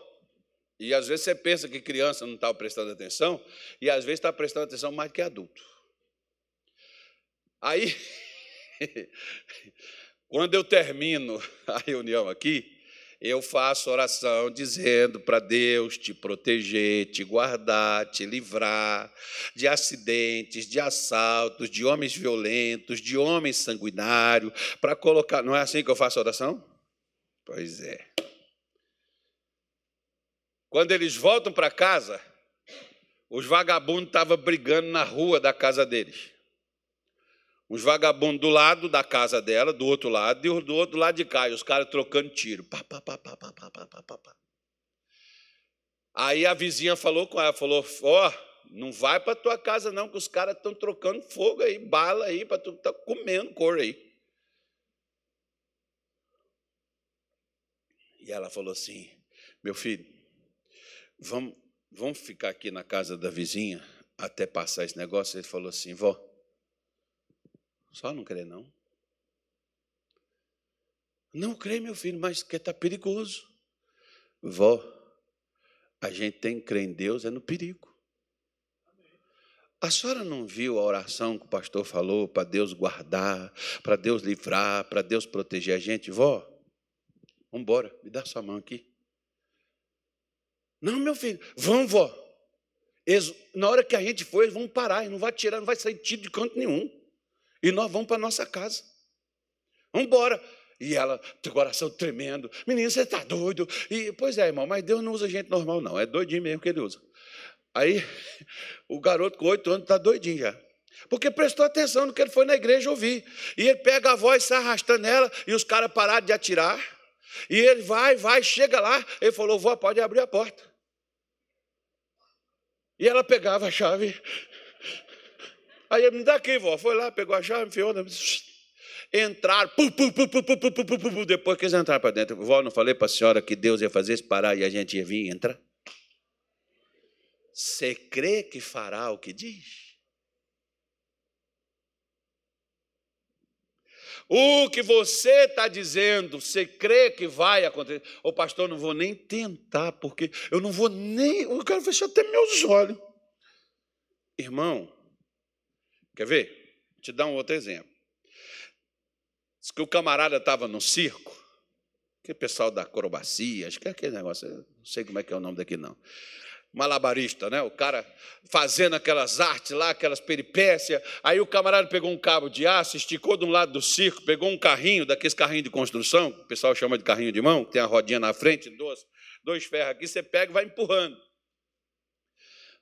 E às vezes você pensa que criança não estava prestando atenção, e às vezes está prestando atenção mais que adulto. Aí, quando eu termino a reunião aqui, eu faço oração dizendo para Deus te proteger, te guardar, te livrar de acidentes, de assaltos, de homens violentos, de homens sanguinários, para colocar. Não é assim que eu faço oração? Pois é. Quando eles voltam para casa, os vagabundos estavam brigando na rua da casa deles. Os vagabundos do lado da casa dela, do outro lado, e do outro lado de cá, e os caras trocando tiro. Pá, pá, pá, pá, pá, pá, pá, pá, pá. Aí a vizinha falou com ela, falou, ó, oh, não vai para tua casa não, que os caras estão trocando fogo aí, bala aí, para tu tá comendo cor aí. E ela falou assim, meu filho, vamos, vamos ficar aqui na casa da vizinha até passar esse negócio? Ele falou assim, vó, só não crê, não. Não crê, meu filho, mas que está perigoso. Vó, a gente tem que crer em Deus, é no perigo. A senhora não viu a oração que o pastor falou para Deus guardar, para Deus livrar, para Deus proteger a gente? Vó, vamos embora, me dá sua mão aqui. Não, meu filho, vão, vó. Eles, na hora que a gente for, eles vão parar, não vai tirar, não vai sair tiro de canto nenhum. E nós vamos para nossa casa. Vamos embora. E ela, coração tremendo. Menino, você está doido? E, pois é, irmão, mas Deus não usa gente normal, não. É doidinho mesmo que ele usa. Aí, o garoto com oito anos está doidinho já. Porque prestou atenção no que ele foi na igreja ouvir. E ele pega a voz, se arrastando nela, e os caras pararam de atirar. E ele vai, vai, chega lá. Ele falou: vó, pode abrir a porta. E ela pegava a chave Aí ele me dá aqui, vó. Foi lá, pegou a chave, enfiou. Entraram, pu, pu, pu, pu, pu, pu, pu, pu, pu, depois que eles entraram para dentro. Vó, não falei para a senhora que Deus ia fazer isso parar e a gente ia vir e entrar? Você crê que fará o que diz? O que você está dizendo, você crê que vai acontecer? Ô pastor, não vou nem tentar, porque eu não vou nem. Eu quero fechar até meus olhos. Irmão, Quer ver? Vou te dar um outro exemplo. Diz que o camarada estava no circo, que pessoal da acrobacia, acho que é aquele negócio, não sei como é que é o nome daqui não. Malabarista, né? O cara fazendo aquelas artes lá, aquelas peripécias. Aí o camarada pegou um cabo de aço, esticou de um lado do circo, pegou um carrinho, daqueles carrinhos de construção, o pessoal chama de carrinho de mão, que tem a rodinha na frente, dois, dois ferros aqui, você pega e vai empurrando.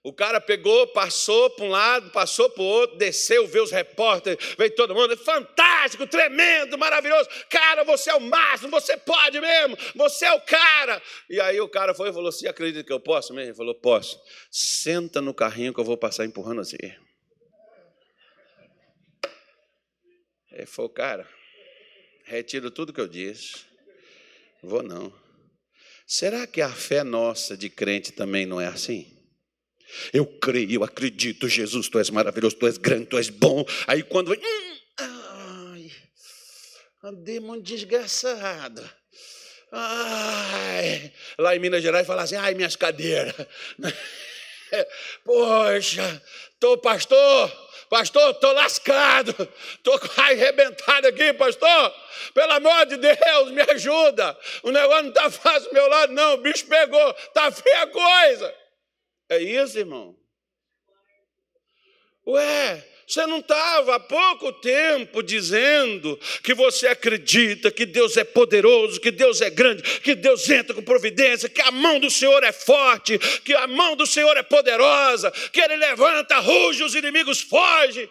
O cara pegou, passou para um lado, passou para o outro, desceu, viu os repórteres, veio todo mundo, fantástico, tremendo, maravilhoso. Cara, você é o máximo, você pode mesmo, você é o cara. E aí o cara foi e falou: Você acredita que eu posso mesmo? Ele falou: Posso. Senta no carrinho que eu vou passar empurrando assim. Ele falou: Cara, retiro tudo que eu disse. Vou não. Será que a fé nossa de crente também não é assim? Eu creio, eu acredito, Jesus, tu és maravilhoso, tu és grande, tu és bom. Aí quando. Hum, ai, andei muito desgraçado. Ai, lá em Minas Gerais fala assim: ai, minhas cadeiras. Poxa, tô pastor, pastor, tô lascado, tô arrebentado aqui, pastor. Pelo amor de Deus, me ajuda. O negócio não tá fácil do meu lado, não. O bicho pegou, tá feia a coisa. É isso, irmão? Ué, você não estava há pouco tempo dizendo que você acredita que Deus é poderoso, que Deus é grande, que Deus entra com providência, que a mão do Senhor é forte, que a mão do Senhor é poderosa, que Ele levanta, ruge, os inimigos fogem.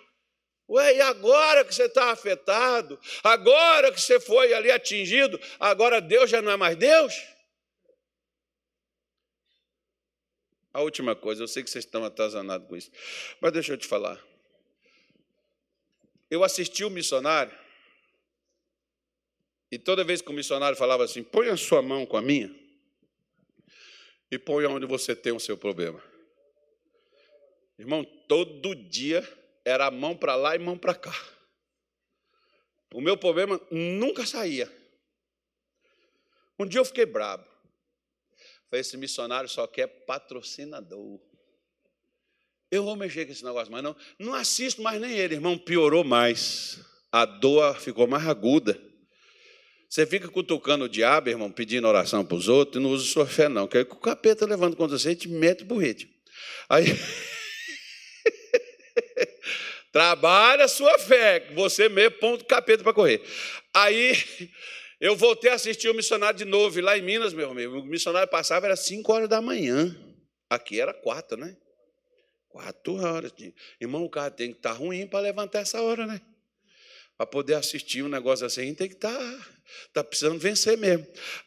Ué, e agora que você está afetado, agora que você foi ali atingido, agora Deus já não é mais Deus? A última coisa, eu sei que vocês estão atazanados com isso, mas deixa eu te falar. Eu assisti o um missionário, e toda vez que o missionário falava assim: põe a sua mão com a minha, e põe onde você tem o seu problema. Irmão, todo dia era mão para lá e mão para cá. O meu problema nunca saía. Um dia eu fiquei brabo. Falei, esse missionário só quer patrocinador. Eu vou mexer com esse negócio, mas não, não assisto mais nem ele, irmão. Piorou mais. A dor ficou mais aguda. Você fica cutucando o diabo, irmão, pedindo oração para os outros, e não usa sua fé, não. Que aí o capeta levando contra você e te mete o burrete. Aí. Trabalha a sua fé, você mesmo ponto capeta para correr. Aí eu voltei a assistir o missionário de novo, lá em Minas, meu amigo, o missionário passava, era 5 horas da manhã. Aqui era quatro, né? Quatro horas. Irmão, o cara tem que estar tá ruim para levantar essa hora, né? Para poder assistir um negócio assim, tem que estar tá, tá precisando vencer mesmo.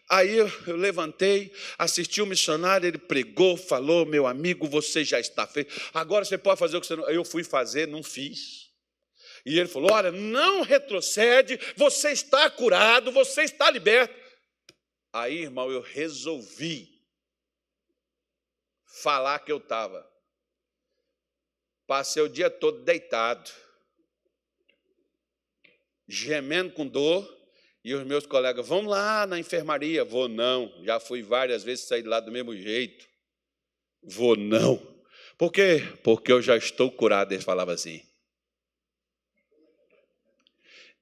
Aí eu, eu levantei, assisti o missionário, ele pregou, falou, meu amigo, você já está feito. Agora você pode fazer o que você não. Eu fui fazer, não fiz. E ele falou: Olha, não retrocede, você está curado, você está liberto. Aí, irmão, eu resolvi falar que eu estava. Passei o dia todo deitado, gemendo com dor, e os meus colegas, vamos lá na enfermaria. Vou não, já fui várias vezes sair lá do mesmo jeito. Vou não. Por quê? Porque eu já estou curado. Eles falavam assim.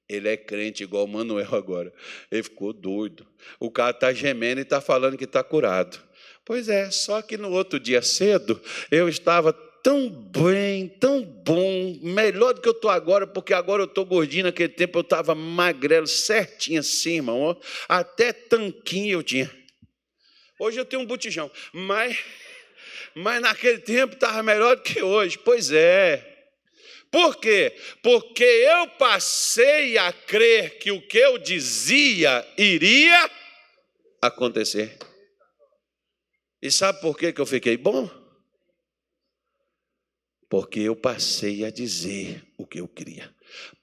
Ele é crente igual o Manuel agora. Ele ficou doido. O cara está gemendo e está falando que está curado. Pois é, só que no outro dia cedo eu estava tão bem, tão bom, melhor do que eu estou agora, porque agora eu estou gordinho, naquele tempo eu estava magrelo, certinho assim, irmão. Até tanquinho eu tinha. Hoje eu tenho um botijão, mas, mas naquele tempo estava melhor do que hoje. Pois é. Por quê? Porque eu passei a crer que o que eu dizia iria acontecer. E sabe por que eu fiquei bom? Porque eu passei a dizer o que eu queria.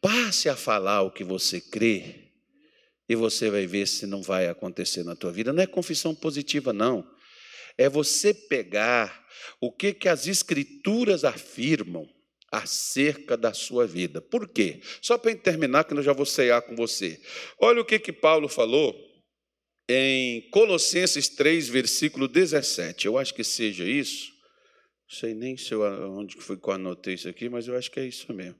Passe a falar o que você crê e você vai ver se não vai acontecer na tua vida. Não é confissão positiva, não. É você pegar o que, que as escrituras afirmam acerca da sua vida. Por quê? Só para terminar, que eu já vou cear com você. Olha o que, que Paulo falou em Colossenses 3, versículo 17. Eu acho que seja isso. Não sei nem se eu, onde foi que eu anotei isso aqui, mas eu acho que é isso mesmo.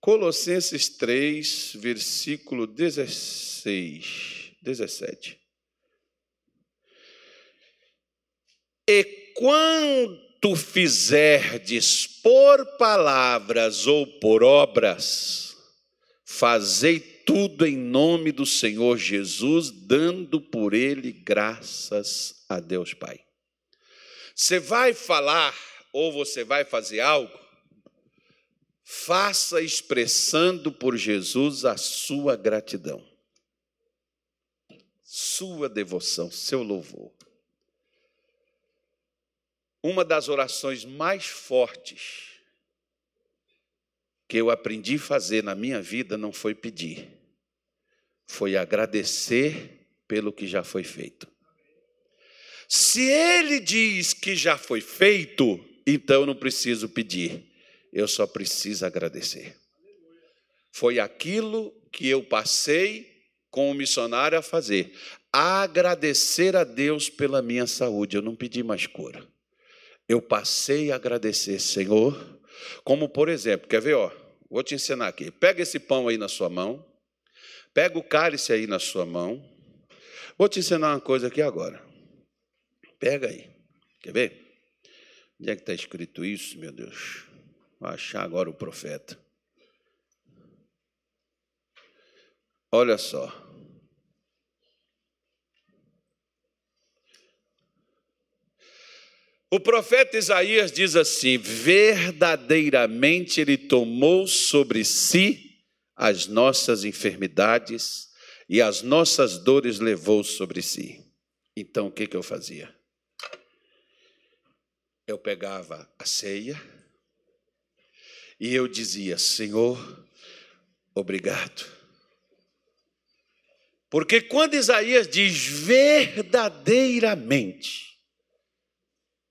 Colossenses 3, versículo 16, 17. E quando tu fizerdes por palavras ou por obras, fazei tudo em nome do Senhor Jesus, dando por ele graças a Deus Pai. Você vai falar ou você vai fazer algo, faça expressando por Jesus a sua gratidão, sua devoção, seu louvor. Uma das orações mais fortes que eu aprendi a fazer na minha vida não foi pedir, foi agradecer pelo que já foi feito. Se ele diz que já foi feito, então eu não preciso pedir, eu só preciso agradecer. Foi aquilo que eu passei com o missionário a fazer, agradecer a Deus pela minha saúde. Eu não pedi mais cura eu passei a agradecer, Senhor, como por exemplo, quer ver, ó, vou te ensinar aqui. Pega esse pão aí na sua mão, pega o cálice aí na sua mão. Vou te ensinar uma coisa aqui agora. Pega aí. Quer ver? Onde é que está escrito isso, meu Deus? Vou achar agora o profeta. Olha só. O profeta Isaías diz assim: verdadeiramente ele tomou sobre si as nossas enfermidades e as nossas dores levou sobre si. Então o que, que eu fazia? Eu pegava a ceia e eu dizia: Senhor, obrigado. Porque quando Isaías diz verdadeiramente,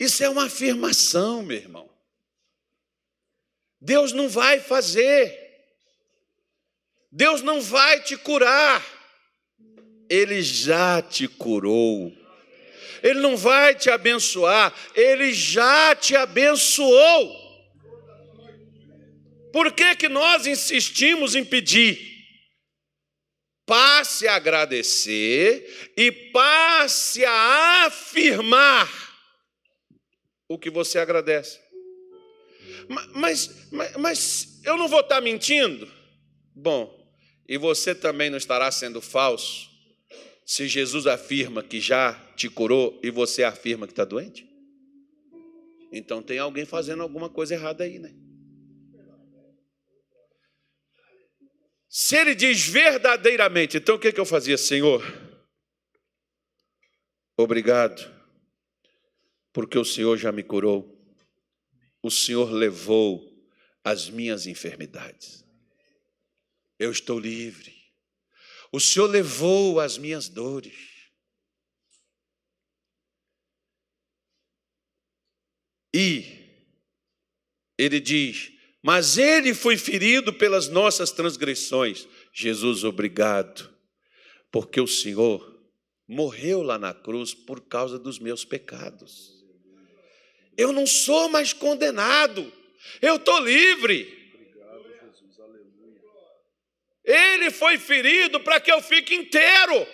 isso é uma afirmação, meu irmão. Deus não vai fazer. Deus não vai te curar. Ele já te curou. Ele não vai te abençoar, ele já te abençoou. Por que, que nós insistimos em pedir? Passe a agradecer e passe a afirmar o que você agradece. Mas, mas, mas eu não vou estar mentindo? Bom, e você também não estará sendo falso se Jesus afirma que já te curou e você afirma que está doente? Então tem alguém fazendo alguma coisa errada aí, né? Se ele diz verdadeiramente, então o que, que eu fazia, Senhor? Obrigado, porque o Senhor já me curou, o Senhor levou as minhas enfermidades, eu estou livre, o Senhor levou as minhas dores. E ele diz: mas ele foi ferido pelas nossas transgressões. Jesus, obrigado, porque o Senhor morreu lá na cruz por causa dos meus pecados. Eu não sou mais condenado, eu estou livre. Ele foi ferido para que eu fique inteiro.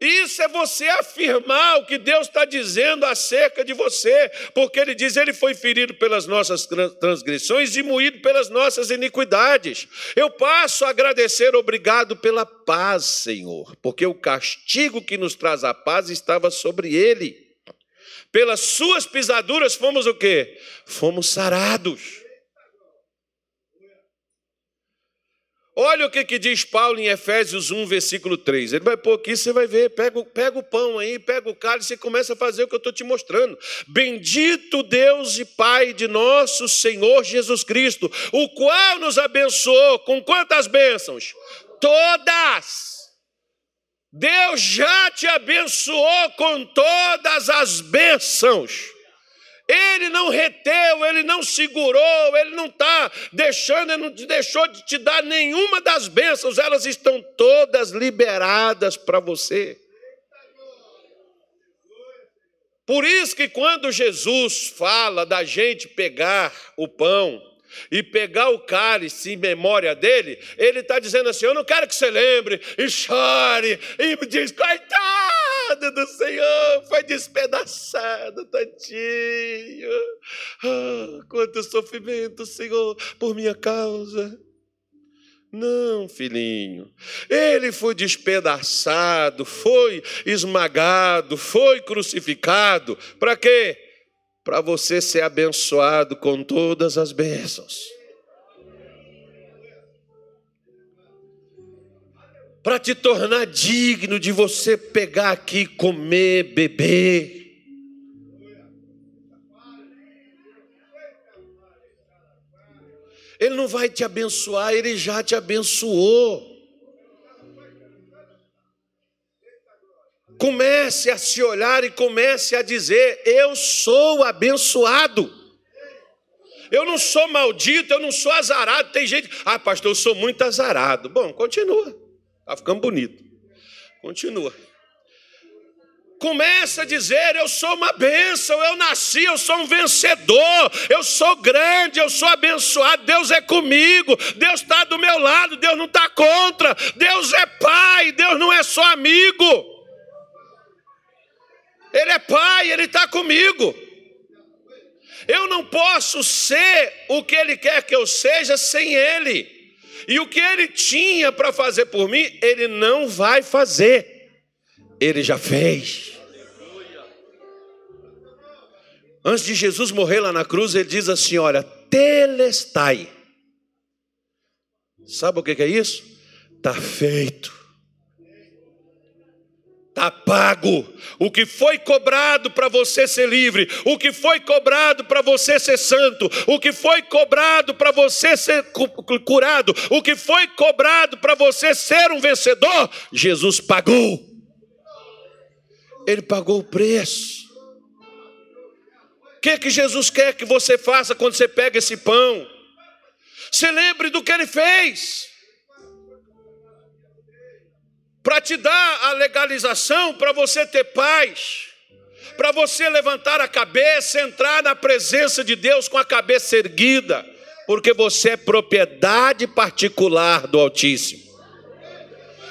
Isso é você afirmar o que Deus está dizendo acerca de você, porque Ele diz: Ele foi ferido pelas nossas transgressões e moído pelas nossas iniquidades. Eu passo a agradecer, obrigado pela paz, Senhor, porque o castigo que nos traz a paz estava sobre Ele. Pelas Suas pisaduras fomos o quê? Fomos sarados. Olha o que, que diz Paulo em Efésios 1, versículo 3. Ele vai pôr aqui, você vai ver. Pega, pega o pão aí, pega o cálice e começa a fazer o que eu estou te mostrando. Bendito Deus e Pai de nosso Senhor Jesus Cristo, o qual nos abençoou com quantas bênçãos? Todas. Deus já te abençoou com todas as bênçãos. Ele não reteu, ele não segurou, ele não está deixando, ele não deixou de te dar nenhuma das bênçãos, elas estão todas liberadas para você. Por isso que quando Jesus fala da gente pegar o pão e pegar o cálice em memória dele, ele está dizendo assim: Eu não quero que você lembre e chore e me diz, coitado do Senhor, foi despedaçado, tadinho. Ah, quanto sofrimento, Senhor, por minha causa. Não, filhinho. Ele foi despedaçado, foi esmagado, foi crucificado. Para quê? para você ser abençoado com todas as bênçãos. Para te tornar digno de você pegar aqui, comer, beber. Ele não vai te abençoar, ele já te abençoou. Comece a se olhar e comece a dizer: Eu sou abençoado. Eu não sou maldito, eu não sou azarado. Tem gente, ah, pastor, eu sou muito azarado. Bom, continua. Está ficando bonito. Continua. Começa a dizer: Eu sou uma bênção, eu nasci, eu sou um vencedor, eu sou grande, eu sou abençoado, Deus é comigo, Deus está do meu lado, Deus não está contra, Deus é pai, Deus não é só amigo. Ele é pai, ele está comigo. Eu não posso ser o que ele quer que eu seja sem ele. E o que ele tinha para fazer por mim, ele não vai fazer. Ele já fez. Antes de Jesus morrer lá na cruz, ele diz assim: Olha, telestai. Sabe o que é isso? Está feito está pago. O que foi cobrado para você ser livre, o que foi cobrado para você ser santo, o que foi cobrado para você ser curado, o que foi cobrado para você ser um vencedor, Jesus pagou. Ele pagou o preço. O que, que Jesus quer que você faça quando você pega esse pão? Se lembre do que ele fez. Para te dar a legalização, para você ter paz, para você levantar a cabeça, entrar na presença de Deus com a cabeça erguida, porque você é propriedade particular do Altíssimo.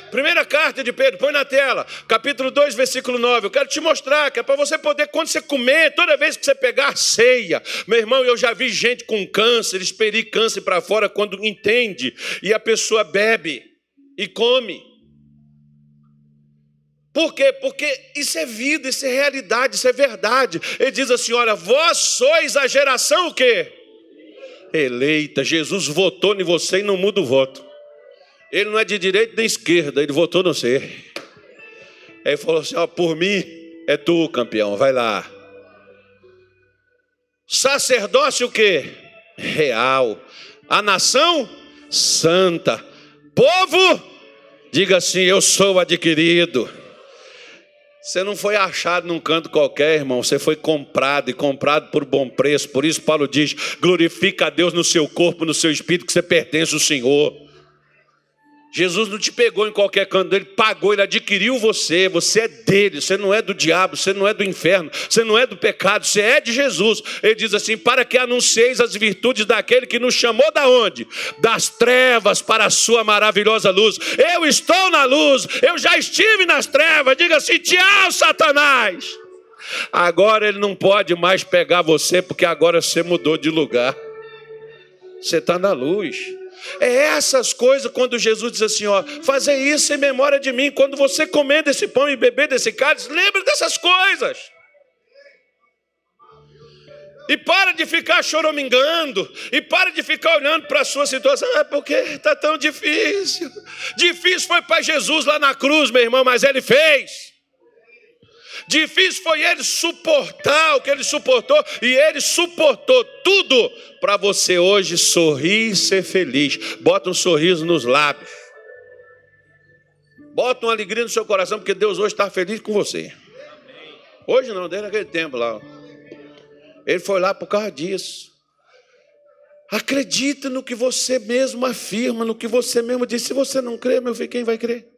Primeira carta de Pedro, põe na tela, capítulo 2, versículo 9. Eu quero te mostrar que é para você poder, quando você comer, toda vez que você pegar ceia. Meu irmão, eu já vi gente com câncer, expelir câncer para fora quando entende, e a pessoa bebe e come. Por quê? Porque isso é vida, isso é realidade, isso é verdade. Ele diz assim: olha, vós sois a geração o quê? Eleita. Jesus votou em você e não muda o voto. Ele não é de direita nem esquerda, ele votou no você. Aí ele falou assim: ó, por mim é tu, campeão, vai lá. Sacerdócio o quê? Real. A nação santa. Povo, diga assim: eu sou adquirido. Você não foi achado num canto qualquer, irmão. Você foi comprado e comprado por bom preço. Por isso, Paulo diz: glorifica a Deus no seu corpo, no seu espírito, que você pertence ao Senhor. Jesus não te pegou em qualquer canto, ele pagou, ele adquiriu você, você é dele, você não é do diabo, você não é do inferno, você não é do pecado, você é de Jesus. Ele diz assim: para que anuncieis as virtudes daquele que nos chamou da onde? Das trevas para a sua maravilhosa luz. Eu estou na luz, eu já estive nas trevas. Diga assim: tchau, Satanás. Agora ele não pode mais pegar você, porque agora você mudou de lugar. Você está na luz. É essas coisas quando Jesus diz assim: ó, fazer isso em memória de mim. Quando você comer desse pão e beber desse cálice, lembre dessas coisas. E para de ficar choramingando, e para de ficar olhando para a sua situação, é porque está tão difícil. Difícil foi para Jesus lá na cruz, meu irmão, mas ele fez. Difícil foi ele suportar o que ele suportou, e ele suportou tudo para você hoje sorrir e ser feliz. Bota um sorriso nos lábios. Bota uma alegria no seu coração, porque Deus hoje está feliz com você. Hoje não, desde aquele tempo lá. Ele foi lá por causa disso. Acredita no que você mesmo afirma, no que você mesmo diz. Se você não crê, meu filho, quem vai crer?